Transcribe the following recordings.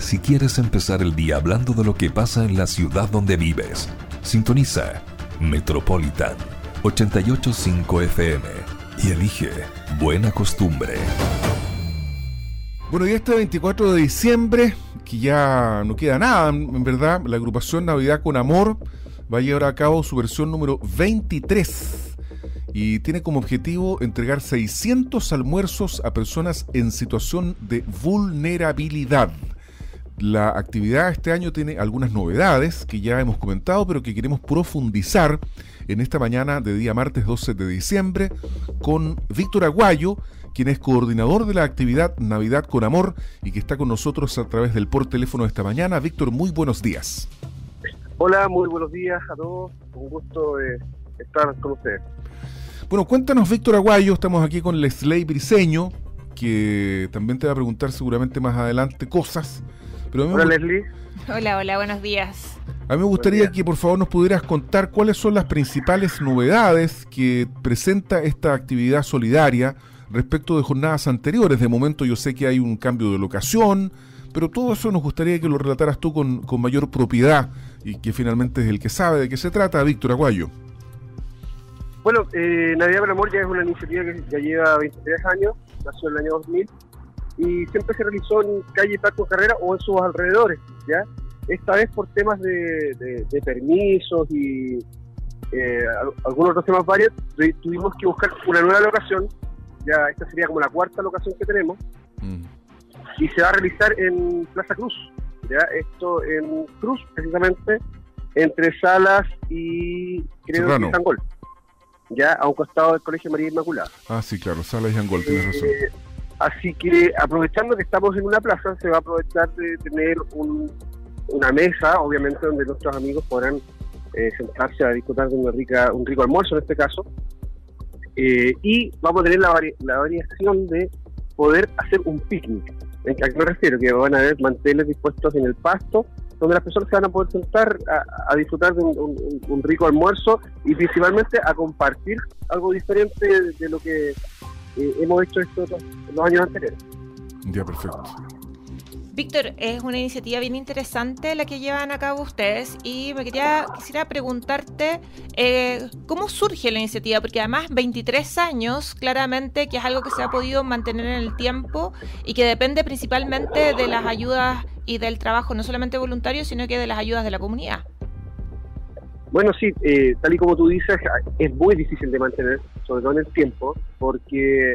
si quieres empezar el día hablando de lo que pasa en la ciudad donde vives. Sintoniza Metropolitan 885 FM y elige Buena Costumbre. Bueno, y este 24 de diciembre, que ya no queda nada, en verdad, la agrupación Navidad con Amor va a llevar a cabo su versión número 23 y tiene como objetivo entregar 600 almuerzos a personas en situación de vulnerabilidad. La actividad este año tiene algunas novedades que ya hemos comentado, pero que queremos profundizar en esta mañana de día martes 12 de diciembre con Víctor Aguayo, quien es coordinador de la actividad Navidad con Amor y que está con nosotros a través del por teléfono esta mañana. Víctor, muy buenos días. Hola, muy buenos días a todos. Un gusto eh, estar con ustedes. Bueno, cuéntanos, Víctor Aguayo. Estamos aquí con Leslie Briseño, que también te va a preguntar seguramente más adelante cosas. Pero hola, Leslie. Hola, hola, buenos días. A mí me gustaría que por favor nos pudieras contar cuáles son las principales novedades que presenta esta actividad solidaria respecto de jornadas anteriores. De momento yo sé que hay un cambio de locación, pero todo eso nos gustaría que lo relataras tú con, mayor propiedad y que finalmente es el que sabe de qué se trata, Víctor Aguayo. Bueno, eh, Navidad por Amor ya es una iniciativa que ya lleva 23 años, nació en el año 2000 y siempre se realizó en calle Paco Carrera o en sus alrededores, ¿ya? Esta vez por temas de, permisos y eh, algunos otros temas varios, tuvimos que buscar una nueva locación ya esta sería como la cuarta locación que tenemos, mm. y se va a realizar en Plaza Cruz, ya esto en Cruz, precisamente, entre Salas y creo que Sangol, ya a un costado del Colegio María Inmaculada. Ah, sí, claro, Salas y Sangol, tienes razón. Así que aprovechando que estamos en una plaza, se va a aprovechar de tener una mesa, obviamente, donde nuestros amigos podrán eh, sentarse a disfrutar de una rica, un rico almuerzo en este caso, eh, y vamos a tener la, la, variación de poder hacer un picnic. ¿A qué me refiero? Que van a haber manteles dispuestos en el pasto, donde las personas se van a poder sentar a, disfrutar de un, rico almuerzo y principalmente a compartir algo diferente de, lo que eh, hemos hecho estos los años anteriores. Ya, perfecto. Víctor, es una iniciativa bien interesante la que llevan a cabo ustedes y me quería quisiera preguntarte eh, cómo surge la iniciativa, porque además 23 años, claramente que es algo que se ha podido mantener en el tiempo y que depende principalmente de las ayudas y del trabajo no solamente voluntario, sino que de las ayudas de la comunidad. Bueno, sí, eh, tal y como tú dices, es muy difícil de mantener, sobre todo en el tiempo, porque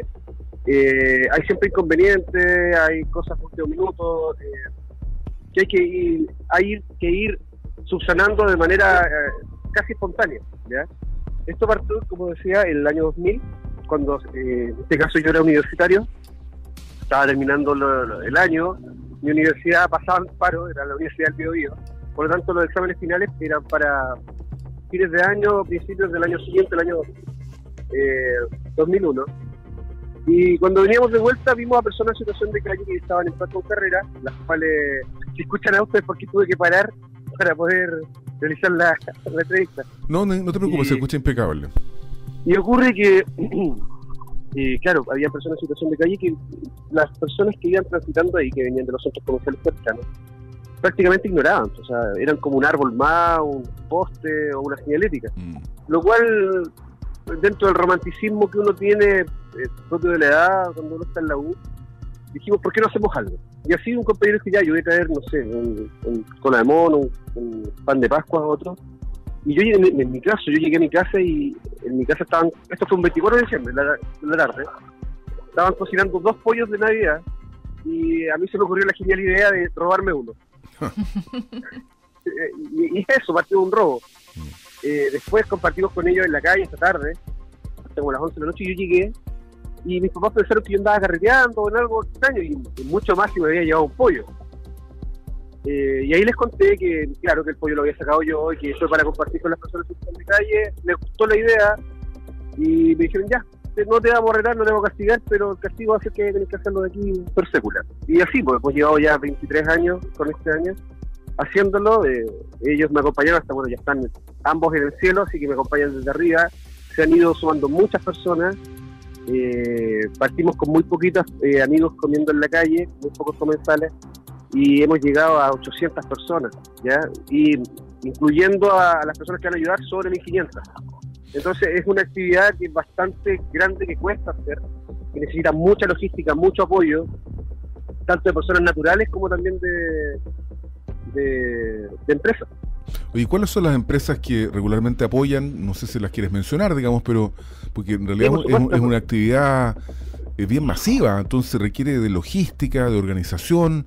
eh, hay siempre inconvenientes, hay cosas por un minuto, eh, que hay que ir, hay que ir subsanando de manera eh, casi espontánea. ¿ya? Esto partió, como decía, en el año 2000, cuando en este caso yo era universitario, estaba terminando el año, mi universidad pasaba en paro, era la Universidad del Biobío, por lo tanto los exámenes finales eran para fines de año, principios del año siguiente, el año 2001 y cuando veníamos de vuelta vimos a personas en situación de calle que estaban en plazo carrera, las cuales, si escuchan a ustedes, porque tuve que parar para poder realizar la, entrevista. No, no, te preocupes, se escucha impecable. Y ocurre que, eh, claro, había personas en situación de calle que las personas que iban transitando ahí, que venían de los centros comerciales cercanos, prácticamente ignoraban, o sea, eran como un árbol más, un poste o una señalética. Mm. Lo cual dentro del romanticismo que uno tiene eh, propio de la edad, cuando uno está en la U, dijimos, ¿por qué no hacemos algo? Y así un compañero que ya, yo voy a traer, no sé, un, un cola de mono, un, pan de Pascua a otro. Y yo en, en, mi caso, yo llegué a mi casa y en mi casa estaban, esto fue un 24 de diciembre, la, la tarde, estaban cocinando dos pollos de Navidad y a mí se me ocurrió la genial idea de robarme uno. y, y, eso, partió un robo. Mm. Eh, después compartimos con ellos en la calle esta tarde, hasta como las 11 de la noche, y yo llegué y mis papás pensaron que yo andaba carreteando o en algo extraño y, mucho más si me había llevado un pollo. Eh, y ahí les conté que, claro, que el pollo lo había sacado yo y que eso para compartir con las personas que están en la calle. Les gustó la idea y me dijeron, ya, no te vamos a arreglar, no te vamos a castigar, pero el castigo a ser que tenés que hacerlo de aquí por secular. Y así, pues hemos llevado ya 23 años con este año haciéndolo. Eh, ellos me acompañaron hasta, bueno, ya están ambos en el cielo, así que me acompañan desde arriba. Se han ido sumando muchas personas. Eh, partimos con muy poquitos eh, amigos comiendo en la calle, muy pocos comensales. y hemos llegado a 800 personas, ¿ya? Y incluyendo a, las personas que van a ayudar sobre 1500. Entonces es una actividad que es bastante grande que cuesta hacer, que necesita mucha logística, mucho apoyo, tanto de personas naturales como también de, de, empresas. ¿Y cuáles son las empresas que regularmente apoyan? No sé si las quieres mencionar, digamos, pero porque en realidad es, una actividad eh, bien masiva, entonces requiere de logística, de organización,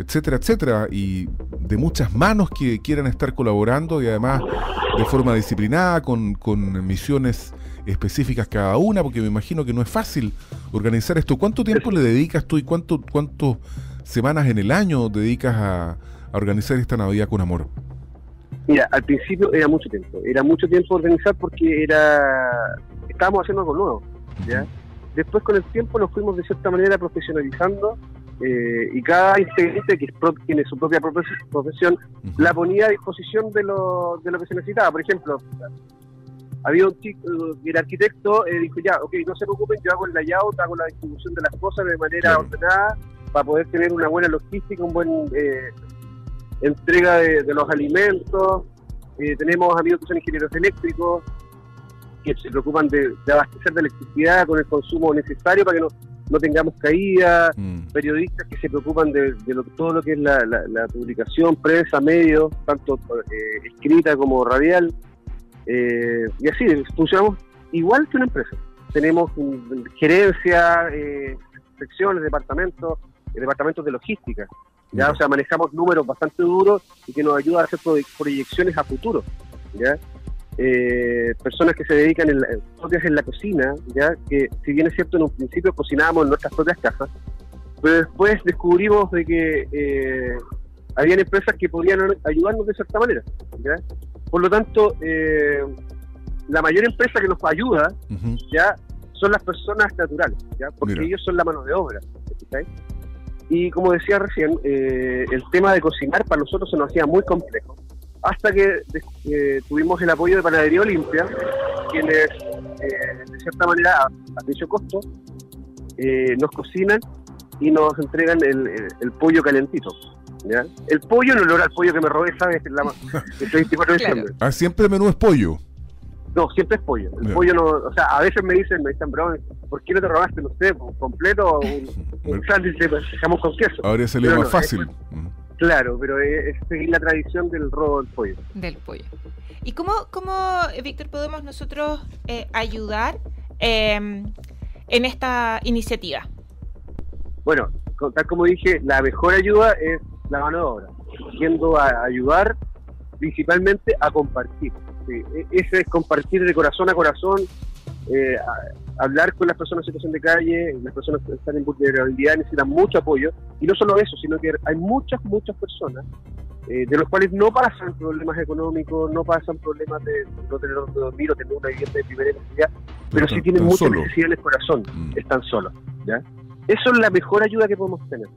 etcétera, etcétera, y de muchas manos que quieran estar colaborando y además de forma disciplinada, con, con misiones específicas cada una, porque me imagino que no es fácil organizar esto. ¿Cuánto tiempo le dedicas tú y cuánto, cuántas semanas en el año dedicas a, organizar esta Navidad con amor? Mira, al principio era mucho tiempo, era mucho tiempo organizar porque era estábamos haciendo algo nuevo, ¿ya? Después con el tiempo nos fuimos de cierta manera profesionalizando eh, y cada integrante que tiene su propia profesión la ponía a disposición de lo, de lo que se necesitaba. Por ejemplo, había un chico, el arquitecto eh, dijo ya, ok, no se preocupen, yo hago el layout, hago la distribución de las cosas de manera ordenada para poder tener una buena logística, un buen eh, entrega de, los alimentos. tenemos amigos que son ingenieros eléctricos que se preocupan de, abastecer de electricidad con el consumo necesario para que no no tengamos caída, mm. periodistas que se preocupan de, todo lo que es la, publicación, prensa, medios, tanto eh, escrita como radial. Eh, y así, funcionamos igual que una empresa. Tenemos gerencia, eh, secciones, departamentos, departamentos de logística. ¿ya? O sea, manejamos números bastante duros y que nos ayuda a hacer proyecciones a futuro. ¿ya? Eh, personas que se dedican en la, en la cocina, ya que si bien es cierto en un principio cocinábamos en nuestras propias casas, pero después descubrimos de que eh, habían empresas que podían ayudarnos de cierta manera. Por lo tanto, eh, la mayor empresa que nos ayuda ya son las personas naturales, ¿ya? porque ellos son la mano de obra. Y como decía recién, eh, el tema de cocinar para nosotros se nos hacía muy complejo hasta que tuvimos el apoyo de Panadería Olimpia, quienes eh, de cierta manera a, dicho costo eh, nos cocinan y nos entregan el, pollo calentito. El pollo no logra el pollo que me robé, ¿sabes? La, el 24 de diciembre. Ah, siempre el menú es pollo. No, siempre es pollo. El pollo no, o sea, a veces me dicen, me dicen, bro, ¿por qué no te robaste, no sé, completo o un, sándwich de jamón con queso? Ahora sería más fácil. Claro, pero es, seguir la tradición del robo del pollo. Del pollo. ¿Y cómo, cómo eh, Víctor, podemos nosotros eh, ayudar em, en esta iniciativa? Bueno, tal como dije, la mejor ayuda es la mano de obra, yendo a ayudar principalmente a compartir. E, ese es compartir de corazón a corazón, eh, hablar con las personas en situación de calle, las personas que están en vulnerabilidad necesitan mucho apoyo, y no solo eso, sino que hay muchas, muchas personas eh, de los cuales no pasan problemas económicos, no pasan problemas de no tener donde dormir o tener una vivienda de primera necesidad, pero, sí tienen mucha necesidad en el corazón, mm. están solos. ¿ya? Eso es la mejor ayuda que podemos tener.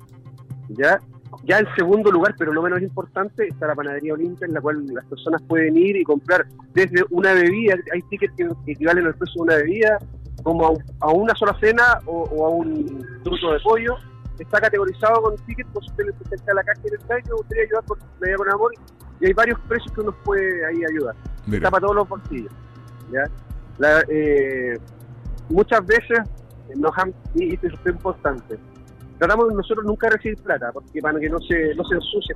¿ya? Ya en segundo lugar, pero no menos importante, está la panadería Olimpia, en la cual las personas pueden ir y comprar desde una bebida, hay tickets que equivalen al precio de una bebida, como a, una sola cena o, a un truco de pollo. Está categorizado con tickets, por usted necesita la caja y el que me gustaría ayudar por media con amor. Y hay varios precios que uno puede ahí ayudar. Está para todos los bolsillos. ¿ya? Eh, muchas veces nos han, y esto es importante, tratamos nosotros nunca recibir plata, porque para que no se, no se ensucie,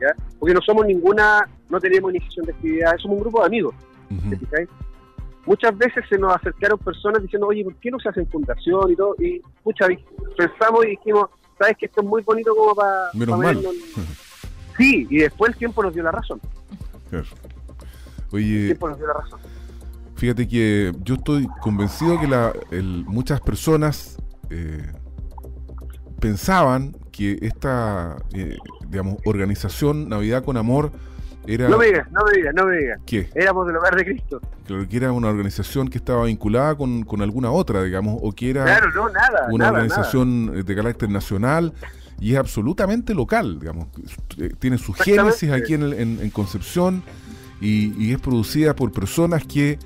¿ya? porque no somos ninguna, no tenemos iniciación de actividad, somos un grupo de amigos, Muchas veces se nos acercaron personas diciendo, oye, ¿por qué no se hacen fundación y todo? Y, pucha, pensamos y dijimos, ¿sabes que esto es muy bonito como para... Sí, y después el tiempo nos dio la razón. Oye, el tiempo nos dio la razón. Fíjate que yo estoy convencido que la, muchas personas eh, pensaban que esta, eh, digamos, organización Navidad con Amor era... No me digas, no me digas, no me digas. ¿Qué? Éramos del hogar de Cristo. Claro, que era una organización que estaba vinculada con, con alguna otra, digamos, o que era claro, no, nada, una organización de carácter nacional y es absolutamente local, digamos. Eh, tiene su génesis aquí en, en, Concepción y, y, es producida por personas que,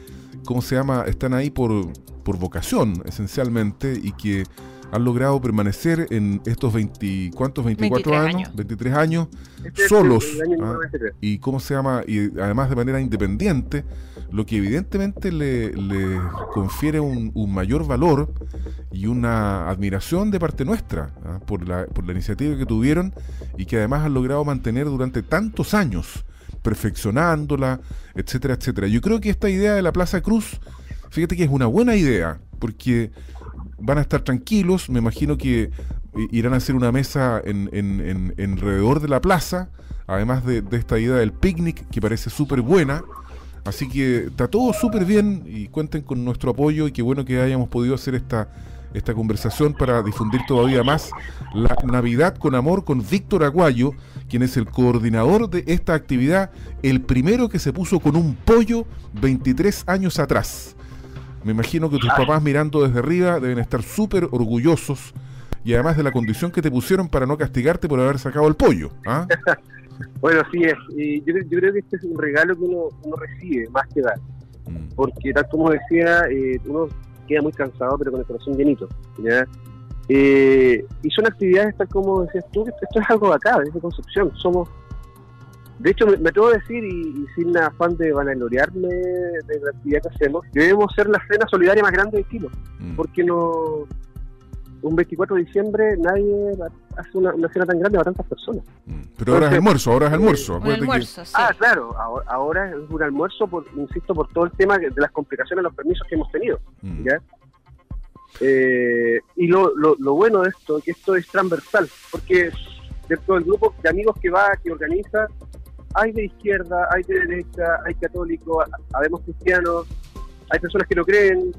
¿cómo se llama?, están ahí por, por vocación, esencialmente, y que han logrado permanecer en estos 20, ¿cuántos? 24 23 años, años. 23 años, Este solos. año ¿ah? número 23. y cómo se llama, y además de manera independiente, lo que evidentemente le, le confiere un, un mayor valor y una admiración de parte nuestra ¿ah? por, la, por la iniciativa que tuvieron y que además han logrado mantener durante tantos años, perfeccionándola, etcétera, etcétera. Yo creo que esta idea de la Plaza Cruz, fíjate que es una buena idea, porque van a estar tranquilos, me imagino que i- irán a hacer una mesa en, en, en- alrededor de la plaza, además de, de esta idea del picnic que parece súper buena. Así que está todo súper bien y cuenten con nuestro apoyo y qué bueno que hayamos podido hacer esta, esta conversación para difundir todavía más la Navidad con Amor con Víctor Aguayo, quien es el coordinador de esta actividad, el primero que se puso con un pollo 23 años atrás. Me imagino que tus papás mirando desde arriba deben estar súper orgullosos y además de la condición que te pusieron para no castigarte por haber sacado el pollo. ¿ah? Bueno, sí es. Y yo, yo creo que este es un regalo que uno, uno recibe más que dar. Mm, Porque, tal como decía, eh, uno queda muy cansado, pero con el corazón llenito. ¿ya? Eh, y son actividades, tal como decías tú, que esto es algo de acá, de Concepción. Somos. De hecho, me, me atrevo a decir, y, y sin afán de vanagloriarme de la actividad que hacemos, que debemos ser la cena solidaria más grande de Chile. mm. Porque no. Un 24 de diciembre nadie hace una, una cena tan grande para tantas personas. Mm. Pero ahora es almuerzo, ahora es almuerzo. Un que- sí. Ah, claro, ahora, ahora es un almuerzo, por, insisto, por todo el tema de las complicaciones, los permisos que hemos tenido. Mm, ¿ya? Eh, y lo, lo, lo bueno de esto es que esto es transversal, porque dentro del grupo de amigos que va, que organiza, hay de izquierda, hay de derecha, hay católicos, habemos cristianos, hay personas que no creen.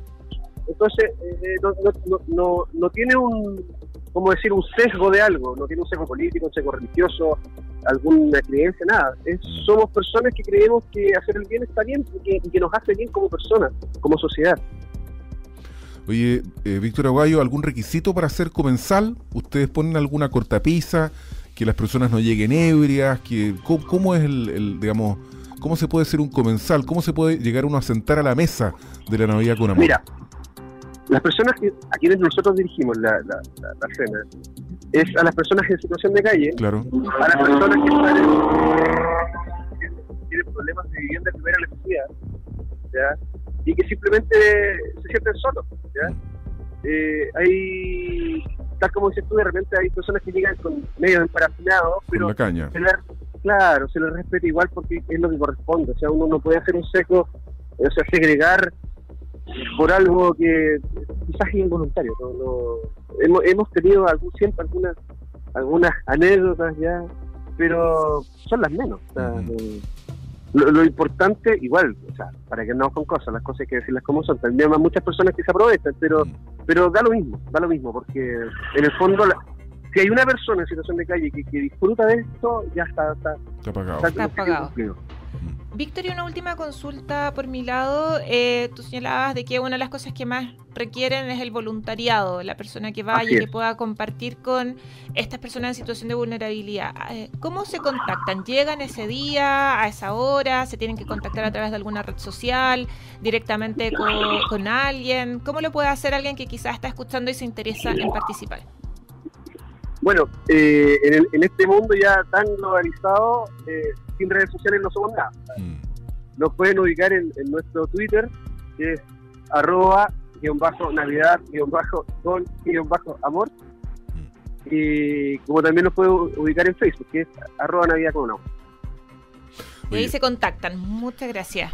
Entonces, eh, no, no, no, no, no tiene un, como decir, un sesgo de algo, no tiene un sesgo político, un sesgo religioso, alguna creencia, nada. Es, somos personas que creemos que hacer el bien está bien y que, y que nos hace bien como personas, como sociedad. Oye, eh, Víctor Aguayo, ¿algún requisito para ser comensal? ¿Ustedes ponen alguna cortapisa? ¿Que las personas no lleguen ebrias? que ¿cómo, cómo es el, el, digamos, cómo se puede ser un comensal? ¿Cómo se puede llegar uno a sentar a la mesa de la Navidad con amor? Mira, las personas que, a quienes nosotros dirigimos la, la, la, la cena es a las personas en situación de calle, Claro. a las personas que están en- que tienen problemas de vivienda de primera necesidad, ¿ya? y que simplemente se sienten solos. ¿ya? Eh, hay, tal como dices tú, de repente hay personas que llegan con medio emparafinados, pero la caña. se les- claro, se les respeta igual porque es lo que corresponde. O sea, uno no puede hacer un seco, o sea, segregar por algo que quizás es involuntario. No, no- hemos, hemos tenido algún, siempre algunas algunas anécdotas ya, pero son las menos. O sea, Ujú. lo, lo importante, igual, o sea, para que no con cosas, las cosas hay que decirlas como son. También hay muchas personas que se aprovechan, pero. Pero da lo mismo, da lo mismo, porque en el fondo, la- si hay una persona en situación de calle que, que disfruta de esto, ya está, está, Está apagado. está, Está apagado. Víctor, y una última consulta por mi lado. Eh, tú señalabas de que una de las cosas que más requieren es el voluntariado, la persona que vaya y que pueda compartir con estas personas en situación de vulnerabilidad. Eh, ¿Cómo se contactan? ¿Llegan ese día, a esa hora? ¿Se tienen que contactar a través de alguna red social? ¿Directamente con, con alguien? ¿Cómo lo puede hacer alguien que quizás está escuchando y se interesa en participar? Bueno, eh, en, el- en este mundo ya tan globalizado, eh, sin redes sociales no somos nada. Mm. Nos pueden ubicar en, en nuestro Twitter, que es arroba guion bajo navidad guion bajo con guion bajo amor. Y como también nos pueden ubicar en Facebook, que es arroba navidad con amor. Y ahí Oye. se contactan. Muchas gracias.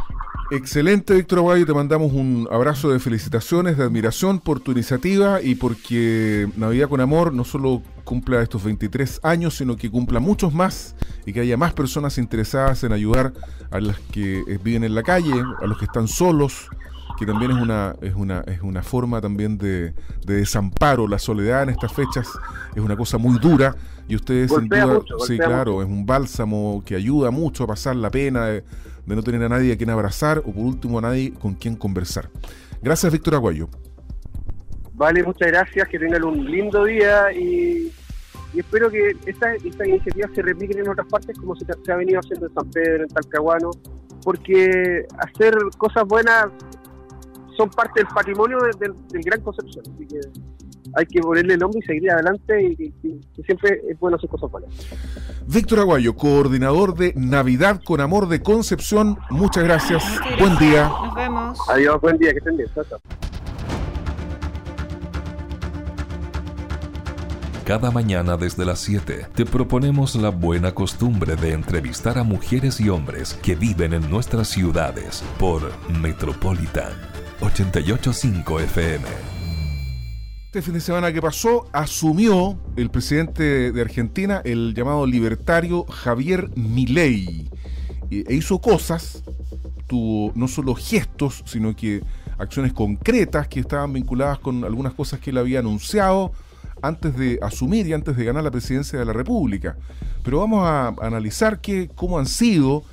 Excelente, Víctor Aguayo. Te mandamos un abrazo de felicitaciones, de admiración por tu iniciativa y porque Navidad con Amor no solo cumpla estos 23 años, sino que cumpla muchos más y que haya más personas interesadas en ayudar a las que viven en la calle, a los que están solos, que también es una, es una, es una forma también de, de desamparo. La soledad en estas fechas es una cosa muy dura y ustedes sin Golpea duda, mucho, sí, claro, es un bálsamo que ayuda mucho a pasar la pena de, de no tener a nadie a quien abrazar o por último a nadie con quien conversar. Gracias, Víctor Aguayo. Vale, muchas gracias, que tengan un lindo día y, y espero que esta, esta iniciativa se repliquen en otras partes como se, se ha venido haciendo en San Pedro, en Talcahuano, porque hacer cosas buenas son parte del patrimonio de- del- del Gran Concepción, así que hay que ponerle el hombro y seguir adelante y, siempre es bueno hacer cosas buenas. Víctor Aguayo, coordinador de Navidad con Amor de Concepción, muchas gracias. Buen día. Nos vemos. Adiós, buen día, que estén bien. Cada mañana desde las 7 te proponemos la buena costumbre de entrevistar a mujeres y hombres que viven en nuestras ciudades por Metropolitan 885 FM. Este fin de semana que pasó asumió el presidente de Argentina, el llamado libertario Javier Milei, e hizo cosas, tuvo no solo gestos, sino que acciones concretas que estaban vinculadas con algunas cosas que él había anunciado antes de asumir y antes de ganar la presidencia de la República. Pero vamos a analizar qué, cómo han sido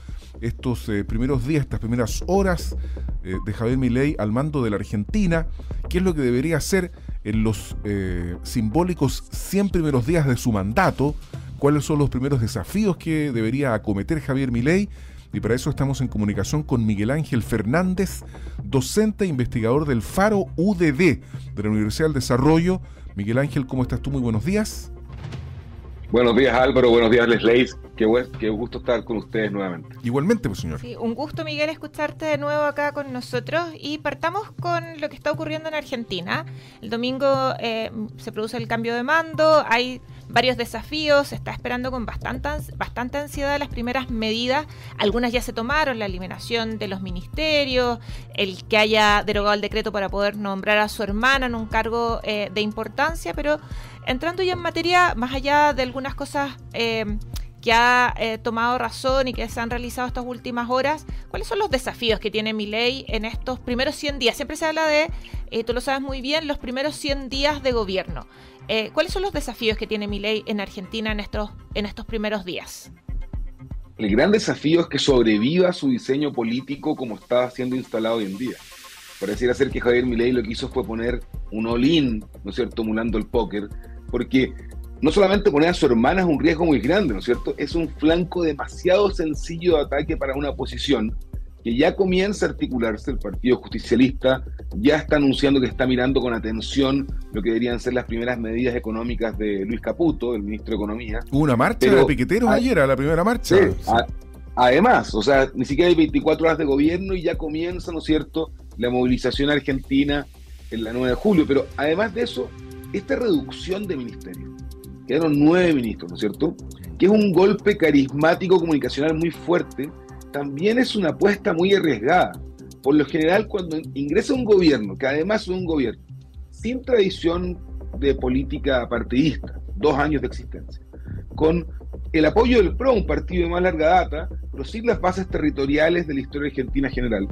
estos eh, primeros días, estas primeras horas eh, de Javier Milei al mando de la Argentina, qué es lo que debería hacer en los eh, simbólicos 100 primeros días de su mandato, cuáles son los primeros desafíos que debería acometer Javier Milei. Y para eso estamos en comunicación con Miguel Ángel Fernández, docente e investigador del Faro UDD de la Universidad del Desarrollo, Miguel Ángel, ¿cómo estás tú? Muy buenos días. Buenos días Álvaro, buenos días Leslie. Qué, qué gusto estar con ustedes nuevamente. Igualmente, pues señor. Sí, un gusto Miguel escucharte de nuevo acá con nosotros y partamos con lo que está ocurriendo en Argentina. El domingo eh, se produce el cambio de mando, hay varios desafíos, se está esperando con bastante, bastante ansiedad las primeras medidas. Algunas ya se tomaron, la eliminación de los ministerios, el que haya derogado el decreto para poder nombrar a su hermana en un cargo eh, de importancia, pero entrando ya en materia, más allá de algunas cosas... Eh, que ha eh, tomado razón y que se han realizado estas últimas horas, ¿cuáles son los desafíos que tiene mi ley en estos primeros 100 días? Siempre se habla de, tú lo sabes muy bien, los primeros 100 días de gobierno. Eh, ¿Cuáles son los desafíos que tiene mi ley en Argentina en estos, en estos primeros días? El gran desafío es que sobreviva su diseño político como está siendo instalado hoy en día. Pareciera ser que Javier Milei lo que hizo fue poner un all-in, ¿no es cierto?, emulando el póker, porque no solamente poner a su hermana es un riesgo muy grande, ¿no es cierto? Es un flanco demasiado sencillo de ataque para una oposición que ya comienza a articularse, el Partido Justicialista ya está anunciando que está mirando con atención lo que deberían ser las primeras medidas económicas de Luis Caputo, el ministro de Economía. Hubo una marcha de piqueteros ayer, a la primera marcha. además, o sea, ni siquiera hay 24 horas de gobierno y ya comienza, ¿no es cierto?, la movilización argentina en la 9 de julio. Pero además de eso, esta reducción de ministerios, quedaron nueve ministros, ¿no es cierto?, que es un golpe carismático comunicacional muy fuerte también es una apuesta muy arriesgada. Por lo general, cuando ingresa un gobierno, que además es un gobierno sin tradición de política partidista, dos años de existencia, con el apoyo del PRO, un partido de más larga data, pero sin las bases territoriales de la historia argentina general,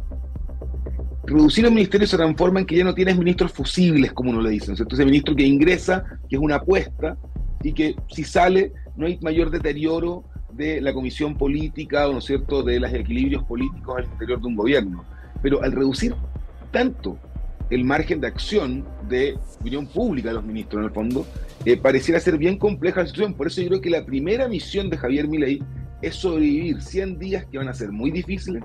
reducir el ministerio se transforma en que ya no tienes ministros fusibles, como uno le dice. Entonces, el ministro que ingresa, que es una apuesta, y que si sale no hay mayor deterioro de la comisión política, ¿no es cierto?, de los equilibrios políticos al interior de un gobierno. Pero al reducir tanto el margen de acción de opinión pública de los ministros, en el fondo, eh, pareciera ser bien compleja la situación. Por eso yo creo que la primera misión de Javier Milei es sobrevivir 100 días que van a ser muy difíciles,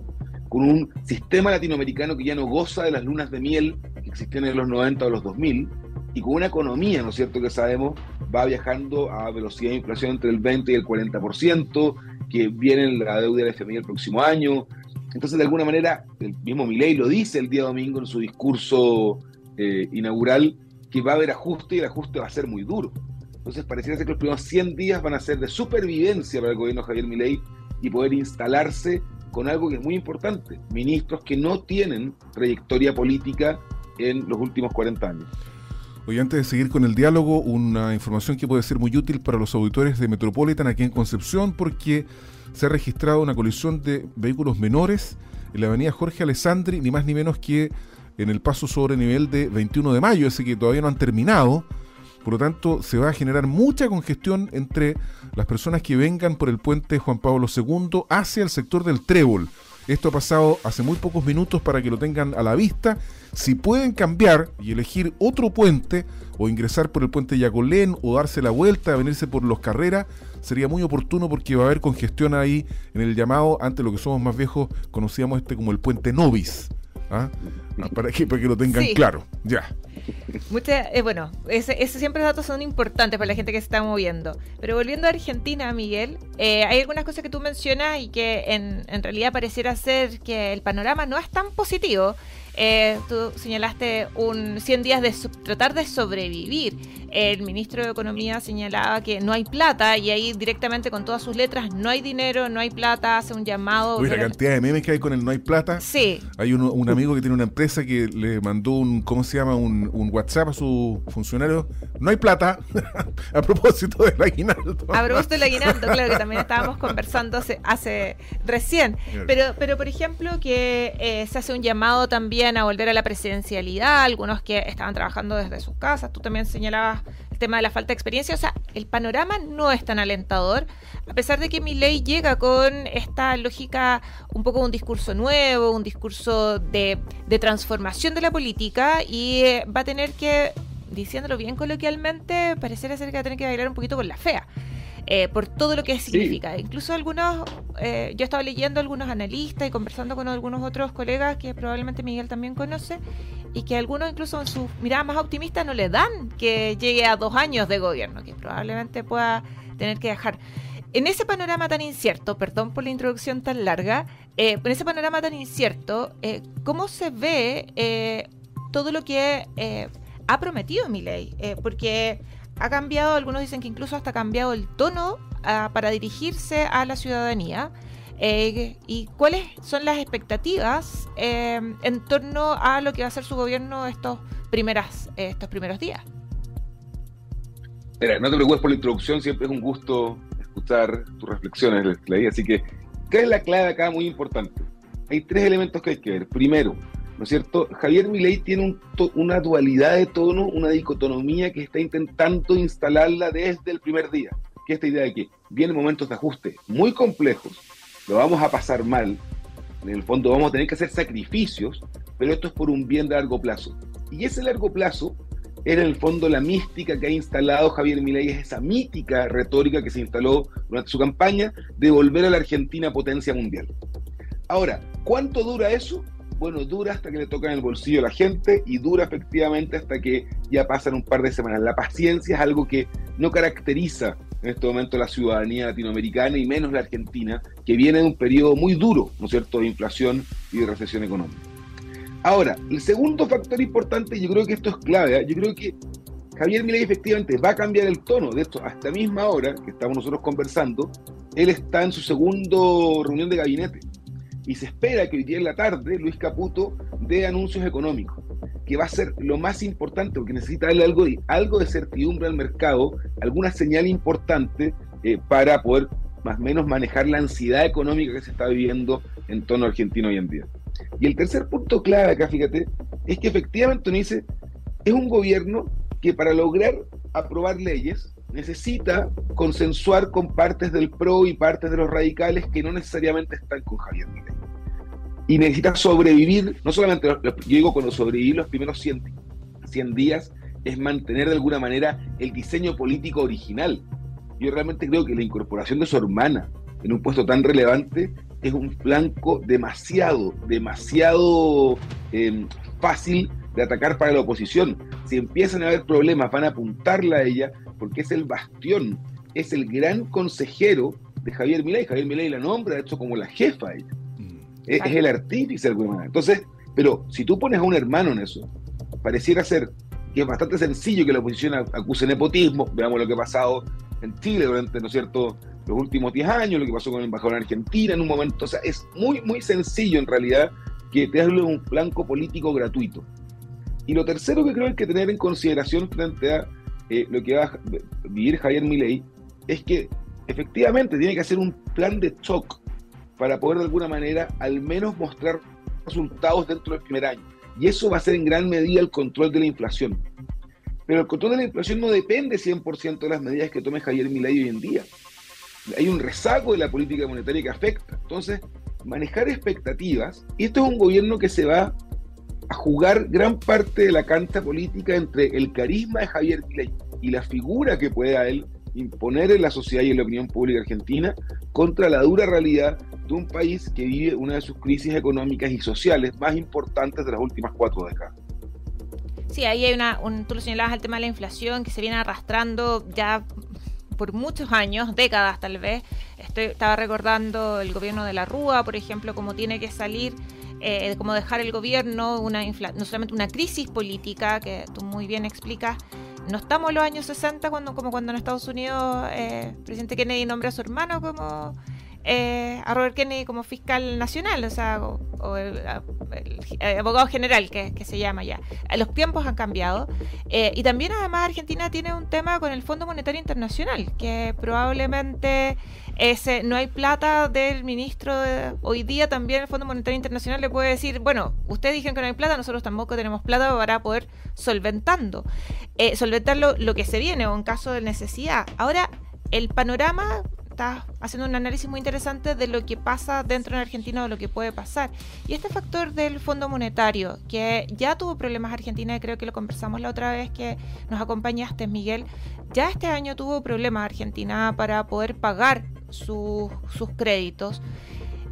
con un sistema latinoamericano que ya no goza de las lunas de miel que existían en los 90 o los 2000, y con una economía, ¿no es cierto?, que sabemos va viajando a velocidad de inflación entre el 20 y el 40%, que viene la deuda del FMI el próximo año. Entonces, de alguna manera, el mismo Milei lo dice el día domingo en su discurso eh, inaugural, que va a haber ajuste y el ajuste va a ser muy duro. Entonces, pareciera ser que los primeros 100 días van a ser de supervivencia para el gobierno Javier Milei y poder instalarse con algo que es muy importante, ministros que no tienen trayectoria política en los últimos 40 años. Hoy antes de seguir con el diálogo, una información que puede ser muy útil para los auditores de Metropolitan aquí en Concepción, porque se ha registrado una colisión de vehículos menores en la avenida Jorge Alessandri, ni más ni menos que en el paso sobre nivel de 21 de mayo, así que todavía no han terminado. Por lo tanto, se va a generar mucha congestión entre las personas que vengan por el puente Juan Pablo II hacia el sector del Trébol. Esto ha pasado hace muy pocos minutos para que lo tengan a la vista. Si pueden cambiar y elegir otro puente o ingresar por el puente Yacolén o darse la vuelta, venirse por los carreras, sería muy oportuno porque va a haber congestión ahí en el llamado, antes lo que somos más viejos conocíamos este como el puente Novis. ¿Ah? Ah, para que, para que lo tengan claro. Ya. eh, bueno, ese, ese, siempre datos son importantes para la gente que se está moviendo. Pero volviendo a Argentina, Miguel, eh, hay algunas cosas que tú mencionas y que en, en realidad pareciera ser que el panorama no es tan positivo. Eh, tú señalaste un 100 días de tratar de sobrevivir. El ministro de Economía señalaba que no hay plata y ahí directamente con todas sus letras no hay dinero, no hay plata, hace un llamado. Uy, la cantidad de memes que hay con el no hay plata. Sí. Hay un, un amigo que tiene una empresa que le mandó un, ¿cómo se llama? Un, un WhatsApp a su funcionario. No hay plata. a propósito del aguinaldo. A propósito del aguinaldo, claro que también estábamos conversando hace, recién. Pero, pero por ejemplo, que eh, se hace un llamado también a volver a la presidencialidad, algunos que estaban trabajando desde sus casas, tú también señalabas el tema de la falta de experiencia, o sea, el panorama no es tan alentador, a pesar de que mi ley llega con esta lógica, un poco un discurso nuevo, un discurso de, de transformación de la política y eh, va a tener que, diciéndolo bien coloquialmente, parecer ser que va a tener que bailar un poquito con la fea. Eh, por todo lo que significa. Incluso algunos, eh, yo estaba leyendo algunos analistas y conversando con algunos otros colegas que probablemente Miguel también conoce, y que algunos incluso en su mirada más optimista no le dan que llegue a dos años de gobierno, que probablemente pueda tener que dejar. En ese panorama tan incierto, perdón por la introducción tan larga, eh, en ese panorama tan incierto, eh, ¿cómo se ve todo lo que ha prometido mi ley? porque ha cambiado, algunos dicen que incluso hasta ha cambiado el tono ah, para dirigirse a la ciudadanía. Eh, ¿Y cuáles son las expectativas eh, en torno a lo que va a hacer su gobierno estos, primeras, estos primeros días? Mira, no te preocupes por la introducción, siempre es un gusto escuchar tus reflexiones, Así que, ¿qué es la clave acá muy importante? Hay tres elementos que hay que ver. Primero, ¿no es cierto? Javier Milei tiene una dualidad de tono, una dicotomía que está intentando instalarla desde el primer día, que esta idea de que vienen momentos de ajuste muy complejos, lo vamos a pasar mal, en el fondo vamos a tener que hacer sacrificios, pero esto es por un bien de largo plazo. Y ese largo plazo era en el fondo la mística que ha instalado Javier Milei, es esa mítica retórica que se instaló durante su campaña de volver a la Argentina potencia mundial. Ahora, ¿cuánto dura eso? Bueno, dura hasta que le tocan el bolsillo a la gente y dura efectivamente hasta que ya pasan un par de semanas. La paciencia es algo que no caracteriza en este momento la ciudadanía latinoamericana y menos la argentina, que viene de un periodo muy duro, ¿no es cierto?, de inflación y de recesión económica. Ahora, el segundo factor importante, yo creo que esto es clave, ¿eh? yo creo que Javier Milei efectivamente va a cambiar el tono. De esto, hasta misma hora que estamos nosotros conversando, él está en su segundo reunión de gabinete y se espera que hoy día en la tarde Luis Caputo dé anuncios económicos, que va a ser lo más importante porque necesita darle algo de, algo de certidumbre al mercado, alguna señal importante eh, para poder más o menos manejar la ansiedad económica que se está viviendo en torno a Argentina hoy en día. Y el tercer punto clave acá, fíjate, es que efectivamente dice, es un gobierno que para lograr aprobar leyes necesita consensuar con partes del PRO y partes de los radicales que no necesariamente están con Javier Milei. Y necesita sobrevivir, no solamente, yo digo cuando sobrevivir los primeros 100, 100 días, es mantener de alguna manera el diseño político original. Yo realmente creo que la incorporación de su hermana en un puesto tan relevante es un flanco demasiado, demasiado eh, fácil de atacar para la oposición. Si empiezan a haber problemas, van a apuntarla a ella, porque es el bastión, es el gran consejero de Javier Milei. Javier Milei la nombra, de hecho, como la jefa ella. Mm. Es, el artífice de alguna manera. Entonces, pero si tú pones a un hermano en eso, pareciera ser que es bastante sencillo que la oposición acuse nepotismo. Veamos lo que ha pasado en Chile durante, ¿no es cierto?, los últimos 10 años, lo que pasó con el embajador en Argentina en un momento. O sea, es muy, muy sencillo en realidad que te hable un blanco político gratuito. Y lo tercero que creo que hay que tener en consideración frente a eh, lo que va a vivir Javier Milei es que efectivamente tiene que hacer un plan de shock para poder de alguna manera al menos mostrar resultados dentro del primer año. Y eso va a ser en gran medida el control de la inflación. Pero el control de la inflación no depende 100% de las medidas que tome Javier Milei hoy en día. Hay un rezago de la política monetaria que afecta. Entonces, manejar expectativas, y esto es un gobierno que se va a jugar gran parte de la cancha política entre el carisma de Javier Milei y la figura que pueda él imponer en la sociedad y en la opinión pública argentina contra la dura realidad de un país que vive una de sus crisis económicas y sociales más importantes de las últimas cuatro décadas. Sí, ahí hay una, un, tú lo señalabas, el tema de la inflación que se viene arrastrando ya por muchos años, décadas tal vez. Estoy, estaba recordando el gobierno de la Rúa, por ejemplo, cómo tiene que salir, eh, cómo dejar el gobierno, una no solamente una crisis política, que tú muy bien explicas, no estamos en los años 60 cuando, como cuando en Estados Unidos eh, el presidente Kennedy nombra a su hermano como eh, a Robert Kennedy como fiscal nacional, o sea, o, el, abogado general que, se llama ya. Los tiempos han cambiado eh, y también además Argentina tiene un tema con el Fondo Monetario Internacional, que probablemente ese, no hay plata del ministro. hoy día también el Fondo Monetario Internacional le puede decir, bueno, ustedes dijeron que no hay plata, nosotros tampoco tenemos plata para poder solventando, eh, solventar lo que se viene o en caso de necesidad. Ahora, el panorama estás haciendo un análisis muy interesante de lo que pasa dentro de Argentina o lo que puede pasar. Y este factor del Fondo Monetario, que ya tuvo problemas Argentina, y creo que lo conversamos la otra vez que nos acompañaste, Miguel, ya este año tuvo problemas Argentina para poder pagar sus créditos.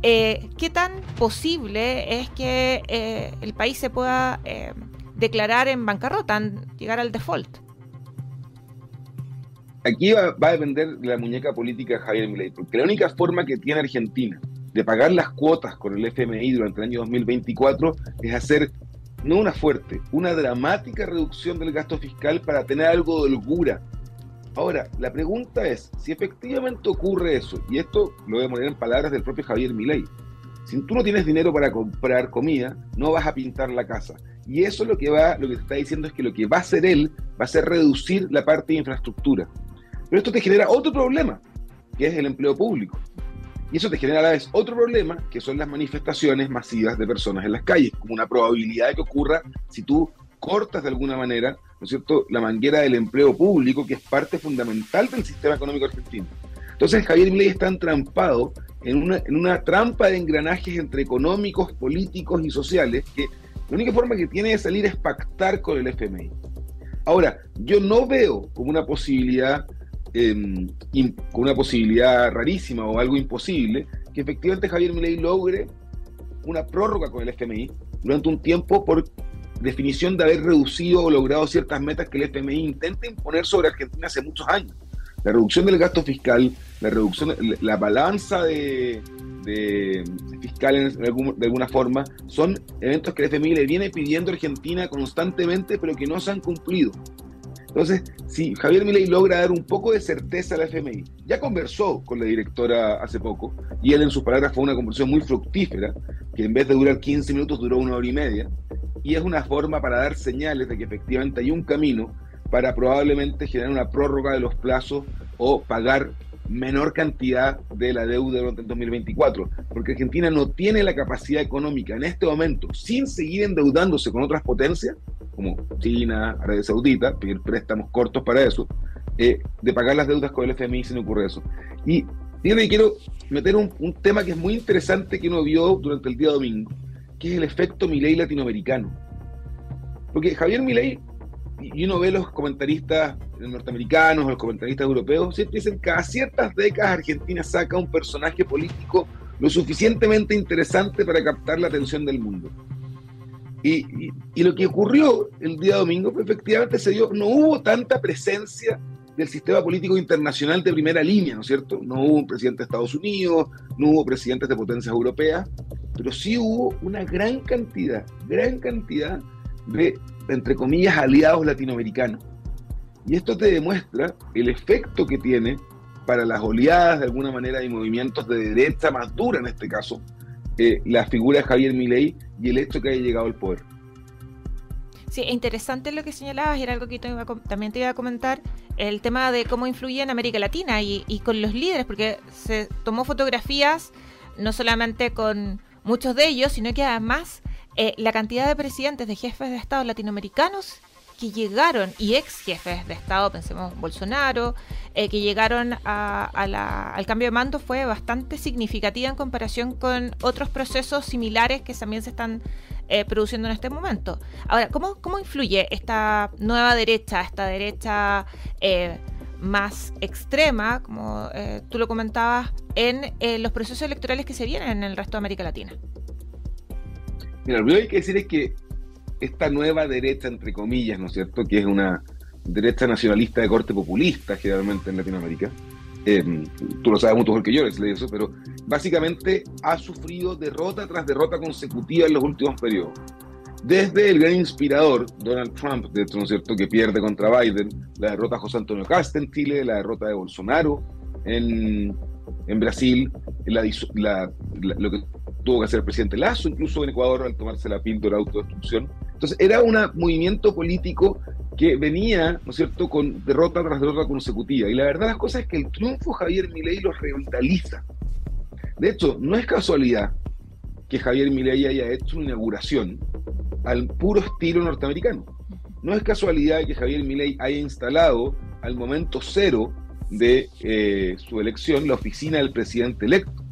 Eh, ¿Qué tan posible es que eh, el país se pueda eh, declarar en bancarrota, llegar al default? Aquí va, a depender de la muñeca política de Javier Milei, porque la única forma que tiene Argentina de pagar las cuotas con el FMI durante el año 2024 es hacer no una fuerte, una dramática reducción del gasto fiscal para tener algo de holgura. Ahora, la pregunta es, si efectivamente ocurre eso, y esto lo voy a poner en palabras del propio Javier Milei, si tú no tienes dinero para comprar comida, no vas a pintar la casa. Y eso lo que va, lo que está diciendo es que lo que va a hacer él va a ser reducir la parte de infraestructura. Pero esto te genera otro problema, que es el empleo público. Y eso te genera a la vez otro problema, que son las manifestaciones masivas de personas en las calles, como una probabilidad de que ocurra si tú cortas de alguna manera, ¿no es cierto?, la manguera del empleo público, que es parte fundamental del sistema económico argentino. Entonces Javier Milei está entrampado en una, en una trampa de engranajes entre económicos, políticos y sociales, que la única forma que tiene de salir es pactar con el FMI. Ahora, yo no veo como una posibilidad Em, con una posibilidad rarísima o algo imposible, que efectivamente Javier Milei logre una prórroga con el FMI durante un tiempo por definición de haber reducido o logrado ciertas metas que el FMI intenta imponer sobre Argentina hace muchos años. La reducción del gasto fiscal, la reducción, la balanza de, fiscal de alguna forma, son eventos que el FMI le viene pidiendo a Argentina constantemente, pero que no se han cumplido. Entonces, si Javier Milei logra dar un poco de certeza a la FMI, ya conversó con la directora hace poco, y él en sus palabras fue una conversación muy fructífera, que en vez de durar 15 minutos duró una hora y media, y es una forma para dar señales de que efectivamente hay un camino para probablemente generar una prórroga de los plazos o pagar menor cantidad de la deuda durante el 2024, porque Argentina no tiene la capacidad económica en este momento, sin seguir endeudándose con otras potencias, como China, Arabia Saudita, pedir préstamos cortos para eso, eh, de pagar las deudas con el FMI si no ocurre eso. Y quiero meter un, un, tema que es muy interesante que uno vio durante el día domingo, que es el efecto Milei latinoamericano. Porque Javier Milei y uno ve los comentaristas norteamericanos los comentaristas europeos, siempre dicen que cada ciertas décadas Argentina saca un personaje político lo suficientemente interesante para captar la atención del mundo. Y, y, lo que ocurrió el día domingo, efectivamente se dio, no hubo tanta presencia del sistema político internacional de primera línea, ¿no es cierto? No hubo un presidente de Estados Unidos, no hubo presidentes de potencias europeas, pero sí hubo una gran cantidad, gran cantidad de entre comillas, aliados latinoamericanos. Y esto te demuestra el efecto que tiene para las oleadas, de alguna manera, y movimientos de derecha más dura en este caso, eh, la figura de Javier Milei y el hecho que haya llegado al poder. Sí, interesante lo que señalabas, era algo que también te iba a comentar, el tema de cómo influye en América Latina y, y con los líderes, porque se tomó fotografías no solamente con muchos de ellos, sino que además eh, la cantidad de presidentes de jefes de Estado latinoamericanos que llegaron, y ex jefes de Estado, pensemos Bolsonaro, eh, que llegaron al cambio de mando fue bastante significativa en comparación con otros procesos similares que también se están eh, produciendo en este momento. Ahora, ¿cómo, ¿cómo influye esta nueva derecha, esta derecha más extrema, como tú lo comentabas, en los procesos electorales que se vienen en el resto de América Latina. Mira, lo que hay que decir es que esta nueva derecha, entre comillas, ¿no es cierto?, que es una derecha nacionalista de corte populista generalmente en Latinoamérica, em, tú lo sabes mucho mejor que yo, les eso, pero básicamente ha sufrido derrota tras derrota consecutiva en los últimos periodos. Desde el gran inspirador, Donald Trump, de ¿no es cierto?, que pierde contra Biden, la derrota de José Antonio Casta en Chile, la derrota de Bolsonaro en, en Brasil, lo que tuvo que hacer el presidente Lazo, incluso en Ecuador, al tomarse la píldora de autodestrucción. Entonces, era un movimiento político que venía, ¿no es cierto?, con derrota tras derrota consecutiva. Y la verdad, las cosas es que el triunfo Javier Milei los revitaliza. De hecho, no es casualidad que Javier Milei haya hecho una inauguración al puro estilo norteamericano. No es casualidad que Javier Milei haya instalado al momento cero de eh, su elección la oficina del presidente electo,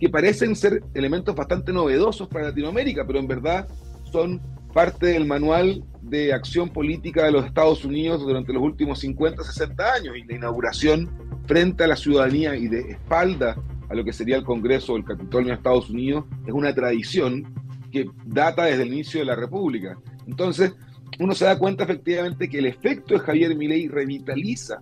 que parecen ser elementos bastante novedosos para Latinoamérica, pero en verdad son parte del manual de acción política de los Estados Unidos durante los últimos 50, 60 años y la inauguración frente a la ciudadanía y de espalda a lo que sería el Congreso o el Capitolio de Estados Unidos es una tradición que data desde el inicio de la República. Entonces, uno se da cuenta efectivamente que el efecto de Javier Milei revitaliza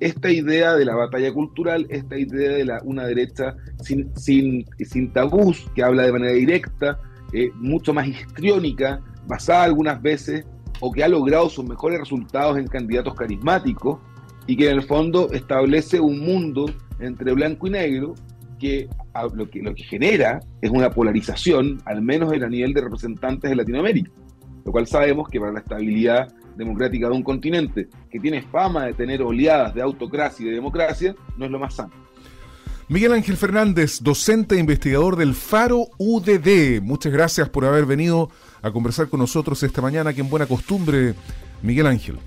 esta idea de la batalla cultural, esta idea de la, una derecha sin, sin, sin tabús, que habla de manera directa, eh, mucho más histriónica, basada algunas veces o que ha logrado sus mejores resultados en candidatos carismáticos y que en el fondo establece un mundo entre blanco y negro que lo que, lo que genera es una polarización, al menos en a nivel de representantes de Latinoamérica, lo cual sabemos que para la estabilidad democrática de un continente que tiene fama de tener oleadas de autocracia y de democracia, no es lo más sano. Miguel Ángel Fernández, docente e investigador del Faro UDD. Muchas gracias por haber venido a conversar con nosotros esta mañana, que en buena costumbre, Miguel Ángel.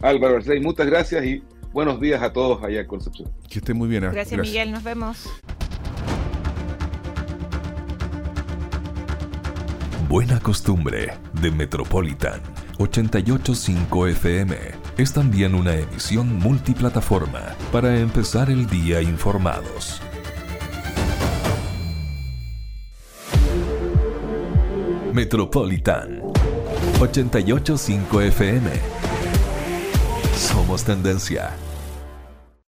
Álvaro muchas gracias y buenos días a todos allá en Concepción. Que estén muy bien. ¿eh? Gracias, Miguel, nos vemos. Buena costumbre de Metropolitan 885 FM es también una emisión multiplataforma para empezar el día informados. Metropolitan 885 FM. Somos tendencia.